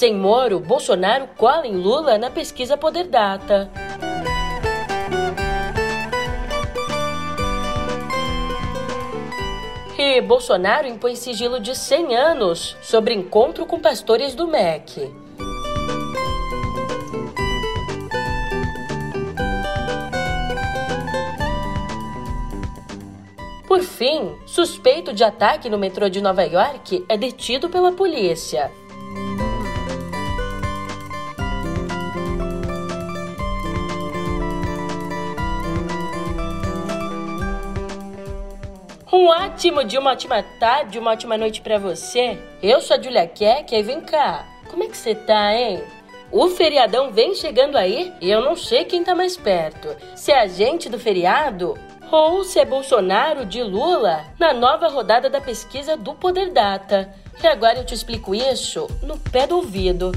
Sem Moro, Bolsonaro cola em Lula na pesquisa Poder Data. E Bolsonaro impõe sigilo de 100 anos sobre encontro com pastores do MEC. Por fim, suspeito de ataque no metrô de Nova York é detido pela polícia. Um ótimo dia, uma ótima tarde, uma ótima noite para você. Eu sou a Julia Keck e vem cá. Como é que você tá, hein? O feriadão vem chegando aí e eu não sei quem tá mais perto. Se é a gente do feriado ou se é Bolsonaro de Lula na nova rodada da pesquisa do Poder Data. E agora eu te explico isso no pé do ouvido.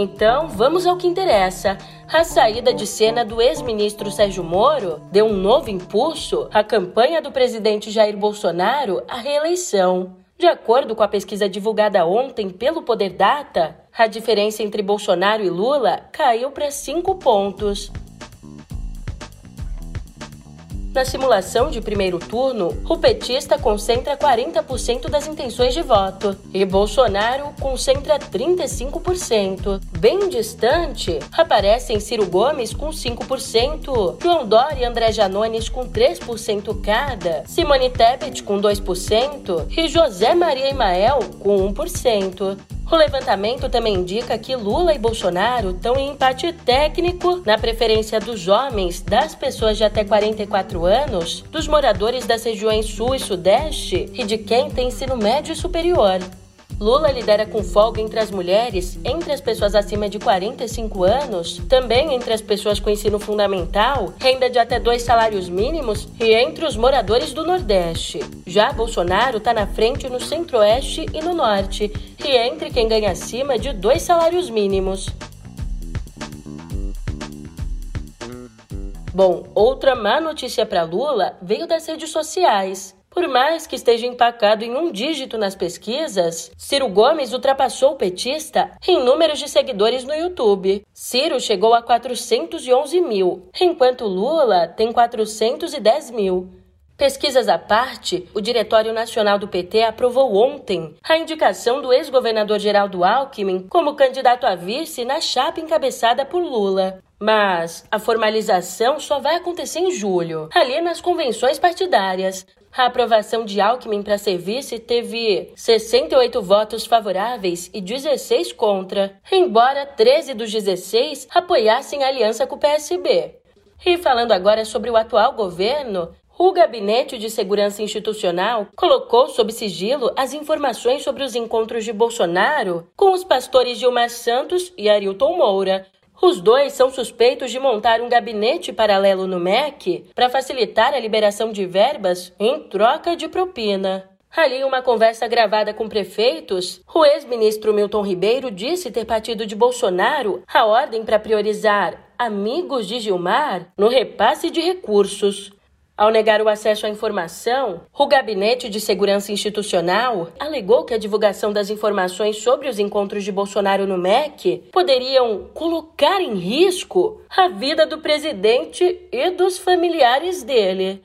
Então, vamos ao que interessa. A saída de cena do ex-ministro Sérgio Moro deu um novo impulso à campanha do presidente Jair Bolsonaro à reeleição. De acordo com a pesquisa divulgada ontem pelo Poder Data, a diferença entre Bolsonaro e Lula caiu para 5 pontos. Na simulação de primeiro turno, o petista concentra 40% das intenções de voto e Bolsonaro concentra 35%. Bem distante, aparecem Ciro Gomes com 5%, João Dória e André Janones com 3% cada, Simone Tebet com 2% e José Maria Emael com 1%. O levantamento também indica que Lula e Bolsonaro estão em empate técnico na preferência dos homens, das pessoas de até 44 anos, dos moradores das regiões Sul e Sudeste e de quem tem ensino médio e superior. Lula lidera com folga entre as mulheres, entre as pessoas acima de 45 anos, também entre as pessoas com ensino fundamental, renda de até dois salários mínimos e entre os moradores do Nordeste. Já Bolsonaro está na frente no Centro-Oeste e no Norte, e entre quem ganha acima de dois salários mínimos. Bom, outra má notícia para Lula veio das redes sociais. Por mais que esteja empacado em um dígito nas pesquisas, Ciro Gomes ultrapassou o petista em números de seguidores no YouTube. Ciro chegou a 411 mil, enquanto Lula tem 410 mil. Pesquisas à parte, o Diretório Nacional do PT aprovou ontem a indicação do ex-governador Geraldo Alckmin como candidato a vice na chapa encabeçada por Lula. Mas a formalização só vai acontecer em julho, ali nas convenções partidárias. A aprovação de Alckmin para serviço teve 68 votos favoráveis e 16 contra, embora 13 dos 16 apoiassem a aliança com o PSB. E falando agora sobre o atual governo, o Gabinete de Segurança Institucional colocou sob sigilo as informações sobre os encontros de Bolsonaro com os pastores Gilmar Santos e Arilton Moura, os dois são suspeitos de montar um gabinete paralelo no MEC para facilitar a liberação de verbas em troca de propina. Ali, em uma conversa gravada com prefeitos, o ex-ministro Milton Ribeiro disse ter partido de Bolsonaro a ordem para priorizar amigos de Gilmar no repasse de recursos. Ao negar o acesso à informação, o Gabinete de Segurança Institucional alegou que a divulgação das informações sobre os encontros de Bolsonaro no MEC poderiam colocar em risco a vida do presidente e dos familiares dele.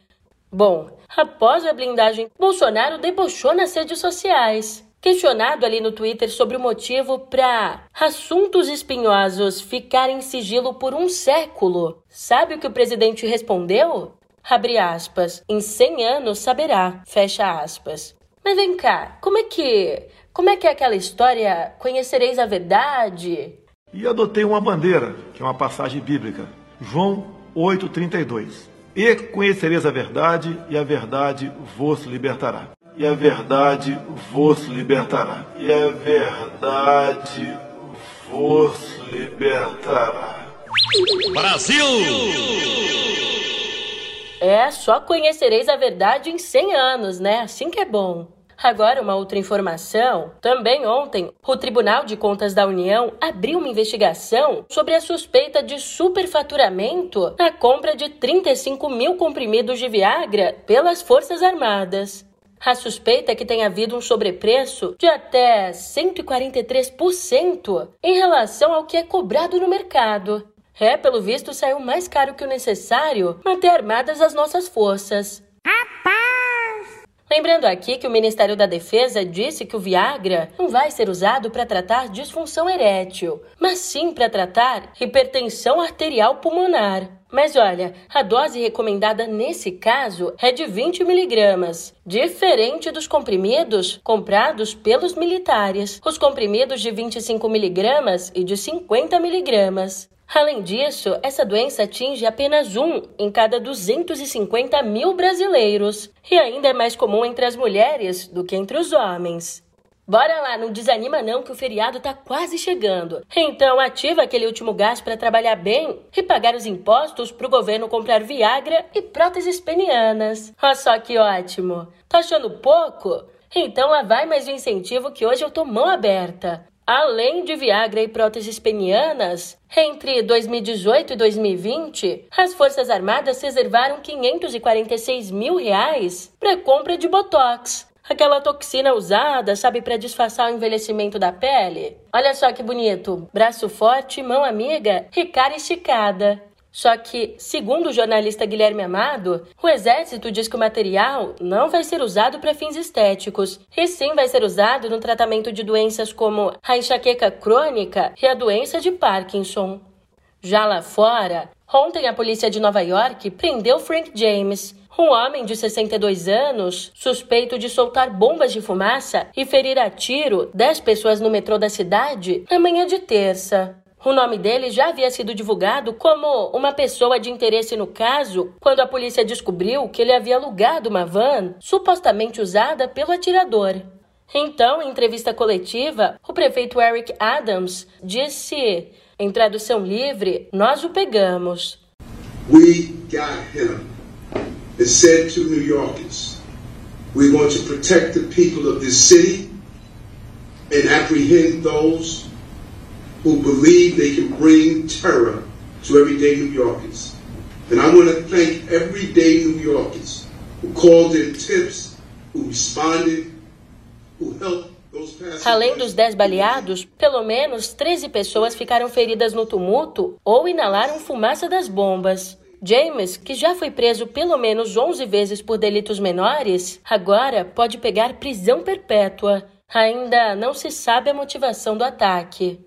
Bom, após a blindagem, Bolsonaro debochou nas redes sociais. Questionado ali no Twitter sobre o motivo para assuntos espinhosos ficarem em sigilo por um século, sabe o que o presidente respondeu? Abre aspas, em 100 anos saberá, fecha aspas. Mas vem cá, como é que, como é que é aquela história, conhecereis a verdade? E adotei uma bandeira, que é uma passagem bíblica, João 8:32. E conhecereis a verdade, e a verdade vos libertará. E a verdade vos libertará. E a verdade vos libertará. Brasil! É, só conhecereis a verdade em 100 anos, né? Assim que é bom. Agora, uma outra informação. Também ontem, o Tribunal de Contas da União abriu uma investigação sobre a suspeita de superfaturamento na compra de 35 mil comprimidos de Viagra pelas Forças Armadas. A suspeita é que tenha havido um sobrepreço de até 143% em relação ao que é cobrado no mercado. É, pelo visto, saiu mais caro que o necessário manter armadas as nossas forças. Lembrando aqui que o Ministério da Defesa disse que o Viagra não vai ser usado para tratar disfunção erétil, mas sim para tratar hipertensão arterial pulmonar. Mas olha, a dose recomendada nesse caso é de 20 miligramas, diferente dos comprimidos comprados pelos militares, os comprimidos de 25 miligramas e de 50 miligramas. Além disso, essa doença atinge apenas um em cada 250 mil brasileiros e ainda é mais comum entre as mulheres do que entre os homens. Bora lá, não desanima não que o feriado tá quase chegando. Então ativa aquele último gás para trabalhar bem e pagar os impostos pro governo comprar Viagra e próteses penianas. Olha só que ótimo. Tá achando pouco? Então lá vai mais um incentivo que hoje eu tô mão aberta. Além de Viagra e próteses penianas, entre 2018 e 2020, as Forças Armadas reservaram 546 mil reais para compra de Botox. Aquela toxina usada, sabe, para disfarçar o envelhecimento da pele? Olha só que bonito. Braço forte, mão amiga e cara esticada. Só que, segundo o jornalista Guilherme Amado, o Exército diz que o material não vai ser usado para fins estéticos, e sim vai ser usado no tratamento de doenças como a enxaqueca crônica e a doença de Parkinson. Já lá fora, ontem a polícia de Nova York prendeu Frank James, um homem de 62 anos, suspeito de soltar bombas de fumaça e ferir a tiro 10 pessoas no metrô da cidade na manhã de terça. O nome dele já havia sido divulgado como uma pessoa de interesse no caso quando a polícia descobriu que ele havia alugado uma van supostamente usada pelo atirador. Então, em entrevista coletiva, o prefeito Eric Adams disse, em tradução livre, nós o pegamos. We got him. It said to New Yorkers, we want to protect the people of this city and apprehend those who believe they can bring terror to everyday New Yorkers. And I want to thank everyday New Yorkers who called in tips, who responded, who helped Além dos 10 baleados, pelo menos 13 pessoas ficaram feridas no tumulto ou inalaram fumaça das bombas. James, que já foi preso pelo menos 11 vezes por delitos menores, agora pode pegar prisão perpétua. Ainda não se sabe a motivação do ataque.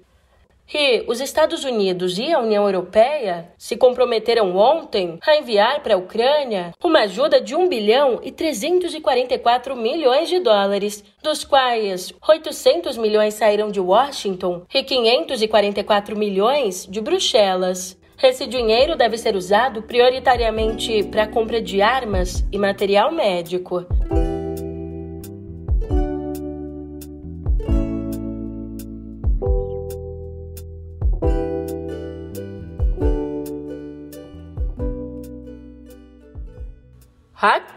E os Estados Unidos e a União Europeia se comprometeram ontem a enviar para a Ucrânia uma ajuda de 1 bilhão e 344 milhões de dólares, dos quais 800 milhões saíram de Washington e 544 milhões de Bruxelas. Esse dinheiro deve ser usado prioritariamente para a compra de armas e material médico.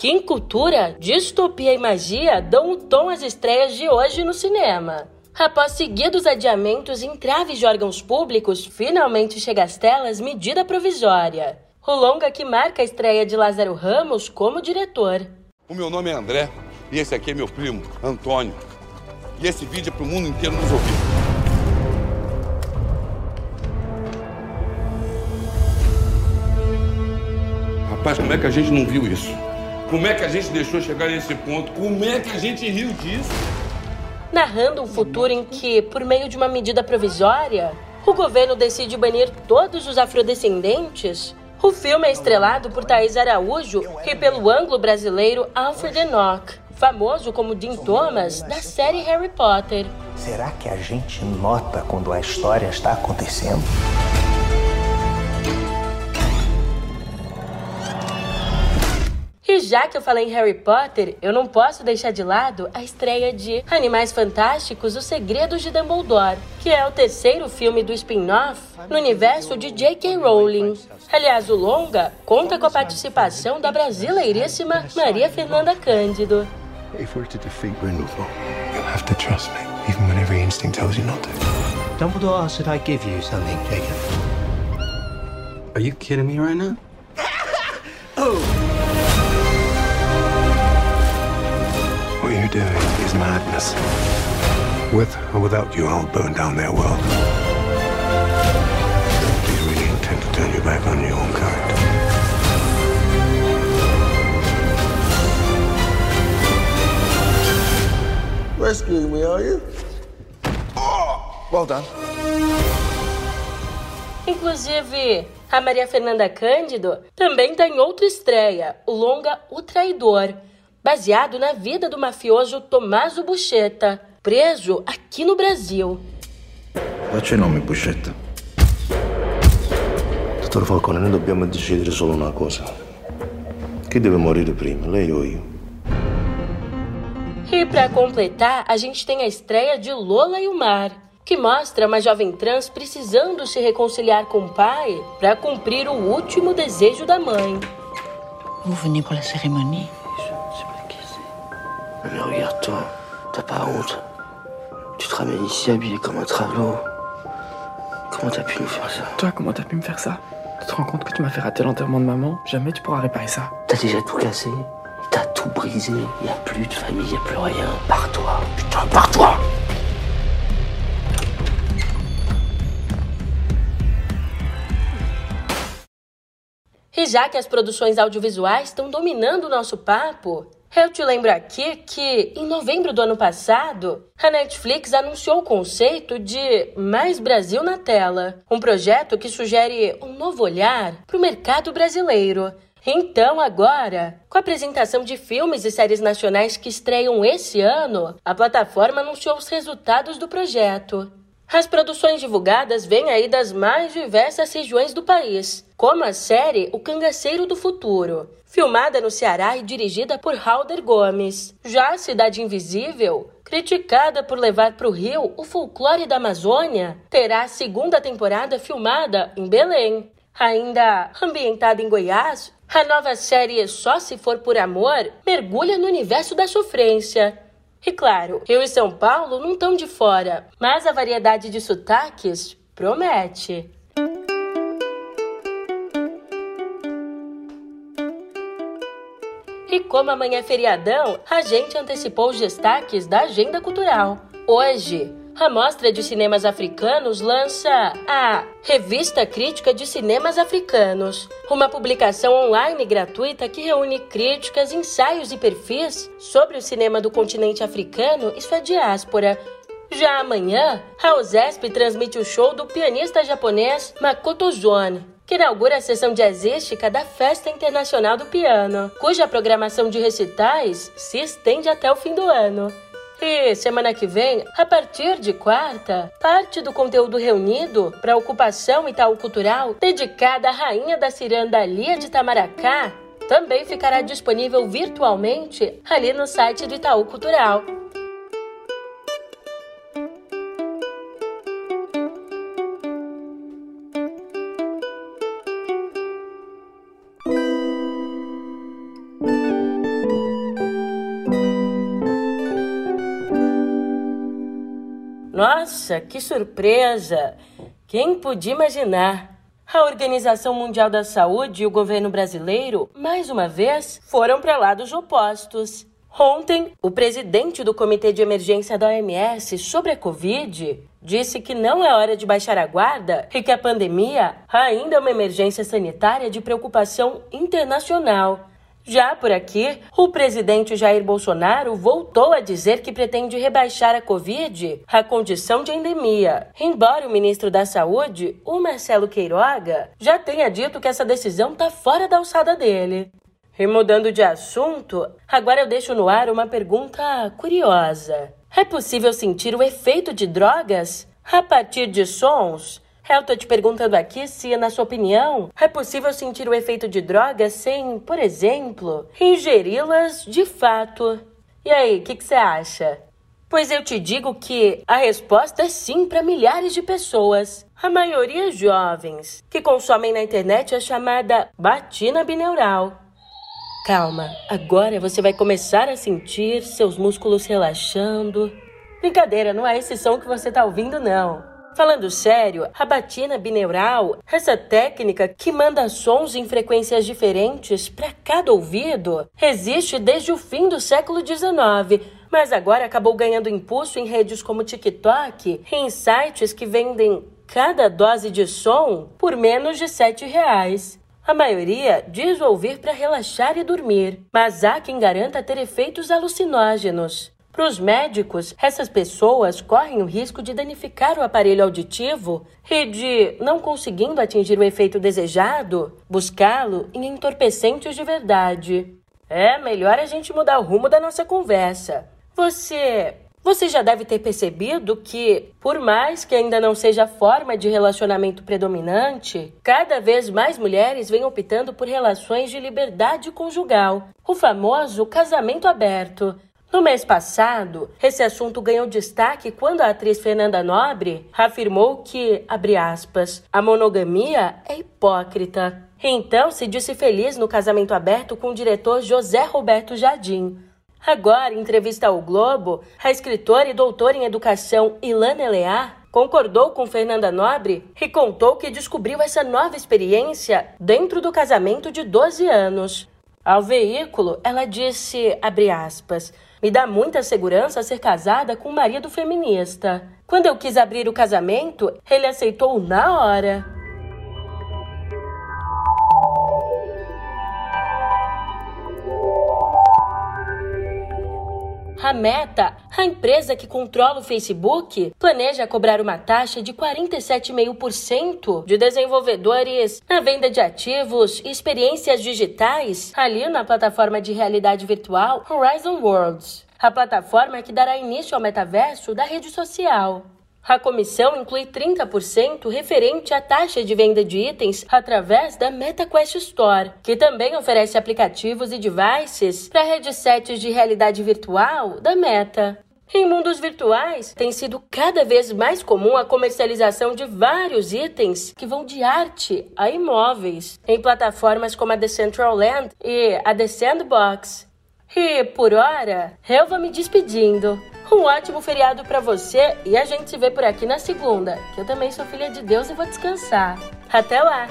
Aqui em Cultura, distopia e magia dão o tom às estreias de hoje no cinema. Após seguidos adiamentos em traves de órgãos públicos, finalmente chega às telas medida provisória. O longa que marca a estreia de Lázaro Ramos como diretor. O meu nome é André e esse aqui é meu primo, Antônio. E esse vídeo é para o mundo inteiro nos ouvir. Rapaz, como é que a gente não viu isso? Como é que a gente deixou chegar nesse ponto? Como é que a gente riu disso? Narrando um futuro em que, por meio de uma medida provisória, o governo decide banir todos os afrodescendentes, o filme é estrelado por Thaís Araújo e pelo anglo-brasileiro Alfred Enoch, famoso como Dean Thomas da série Harry Potter. Será que a gente nota quando a história está acontecendo? Já que eu falei em Harry Potter, eu não posso deixar de lado a estreia de Animais Fantásticos: Os Segredos de Dumbledore, que é o terceiro filme do spin-off no universo de J.K. Rowling. Aliás, o longa conta com a participação da brasileiríssima Maria Fernanda Cândido. If we're to defeat Grindelwald, you'll have to trust me, even when every instinct tells you not to. Dumbledore asked that I give you something, Jacob. Are you kidding me right now? What doing is madness. With or without you, I'll burn down their world. Do you really intend to turn your back on your own kind? Rescuing me, are you? well done. Inclusive, a Maria Fernanda Cândido também está em outra estreia, o longa O Traidor, baseado na vida do mafioso Tommaso Buscetta, preso aqui no Brasil. Faccia i nomi, Buscetta. Dottor Falcone, noi dobbiamo decidere solo una cosa. Chi deve morire prima, lei o io? E para completar, a gente tem a estreia de Lola e o Mar, que mostra uma jovem trans precisando se reconciliar com o pai para cumprir o último desejo da mãe. Vous venez pour la cérémonie Mais regarde-toi, t'as pas honte. Tu te ramènes ici habillé comme un travelot. Comment t'as pu nous faire ça Toi, comment t'as pu me faire ça Tu te rends compte que tu m'as fait rater l'enterrement de maman Jamais tu pourras réparer ça. T'as déjà tout cassé T'as tout brisé Y a plus de famille, y a plus rien. Pars-toi, putain, pars-toi E já que as produções audiovisuais estão dominando o nosso papo, eu te lembro aqui que, em novembro do ano passado, a Netflix anunciou o conceito de Mais Brasil na Tela, um projeto que sugere um novo olhar para o mercado brasileiro. Então, agora, com a apresentação de filmes e séries nacionais que estreiam esse ano, a plataforma anunciou os resultados do projeto. As produções divulgadas vêm aí das mais diversas regiões do país, como a série O Cangaceiro do Futuro, filmada no Ceará e dirigida por Halder Gomes. Já a Cidade Invisível, criticada por levar para o Rio o folclore da Amazônia, terá a segunda temporada filmada em Belém. Ainda ambientada em Goiás, a nova série Só Se For Por Amor mergulha no universo da sofrência. E claro, Rio e São Paulo não estão de fora, mas a variedade de sotaques promete. E como amanhã é feriadão, a gente antecipou os destaques da agenda cultural. Hoje, a Mostra de Cinemas Africanos lança a Revista Crítica de Cinemas Africanos, uma publicação online gratuita que reúne críticas, ensaios e perfis sobre o cinema do continente africano e sua diáspora. Já amanhã, a USESP transmite o show do pianista japonês Makoto Zone, que inaugura a sessão jazzística da Festa Internacional do Piano, cuja programação de recitais se estende até o fim do ano. E semana que vem, a partir de quarta, parte do conteúdo reunido para ocupação Itaú Cultural, dedicada à rainha da ciranda Lia de Tamaracá, também ficará disponível virtualmente ali no site do Itaú Cultural. Nossa, que surpresa! Quem podia imaginar? A Organização Mundial da Saúde e o governo brasileiro, mais uma vez, foram para lados opostos. Ontem, o presidente do Comitê de Emergência da OMS sobre a Covid disse que não é hora de baixar a guarda e que a pandemia ainda é uma emergência sanitária de preocupação internacional. Já por aqui, o presidente Jair Bolsonaro voltou a dizer que pretende rebaixar a Covid à condição de endemia, embora o ministro da Saúde, o Marcelo Queiroga, já tenha dito que essa decisão está fora da alçada dele. E mudando de assunto, agora eu deixo no ar uma pergunta curiosa. É possível sentir o efeito de drogas a partir de sons? Eu tô te perguntando aqui se, na sua opinião, é possível sentir o efeito de drogas sem, por exemplo, ingeri-las de fato. E aí, o que você acha? Pois eu te digo que a resposta é sim para milhares de pessoas. A maioria jovens que consomem na internet a chamada batina bineural. Calma, agora você vai começar a sentir seus músculos relaxando. Brincadeira, não é esse som que você tá ouvindo, não. Falando sério, a batina bineural, essa técnica que manda sons em frequências diferentes para cada ouvido, existe desde o fim do século XIX, mas agora acabou ganhando impulso em redes como TikTok e em sites que vendem cada dose de som por menos de R$ reais. A maioria diz ouvir para relaxar e dormir, mas há quem garanta ter efeitos alucinógenos. Para os médicos, essas pessoas correm o risco de danificar o aparelho auditivo e de, não conseguindo atingir o efeito desejado, buscá-lo em entorpecentes de verdade. É melhor a gente mudar o rumo da nossa conversa. Você. Você já deve ter percebido que, por mais que ainda não seja a forma de relacionamento predominante, cada vez mais mulheres vêm optando por relações de liberdade conjugal, o famoso casamento aberto no mês passado, esse assunto ganhou destaque quando a atriz Fernanda Nobre afirmou que, abre aspas, a monogamia é hipócrita. Então se disse feliz no casamento aberto com o diretor José Roberto Jardim. Agora, em entrevista ao Globo, a escritora e doutora em educação Ilana Elear concordou com Fernanda Nobre e contou que descobriu essa nova experiência dentro do casamento de 12 anos. Ao veículo, ela disse, abre aspas, me dá muita segurança ser casada com um marido feminista. Quando eu quis abrir o casamento, ele aceitou na hora. A Meta, a empresa que controla o Facebook, planeja cobrar uma taxa de 47,5% de desenvolvedores na venda de ativos e experiências digitais ali na plataforma de realidade virtual Horizon Worlds, a plataforma que dará início ao metaverso da rede social. A comissão inclui 30% referente à taxa de venda de itens através da MetaQuest Store, que também oferece aplicativos e devices para headsets de realidade virtual da Meta. Em mundos virtuais, tem sido cada vez mais comum a comercialização de vários itens que vão de arte a imóveis, em plataformas como a Decentraland e a The Sandbox. E, por hora, eu vou me despedindo. Um ótimo feriado para você e a gente se vê por aqui na segunda, que eu também sou filha de Deus e vou descansar. Até lá!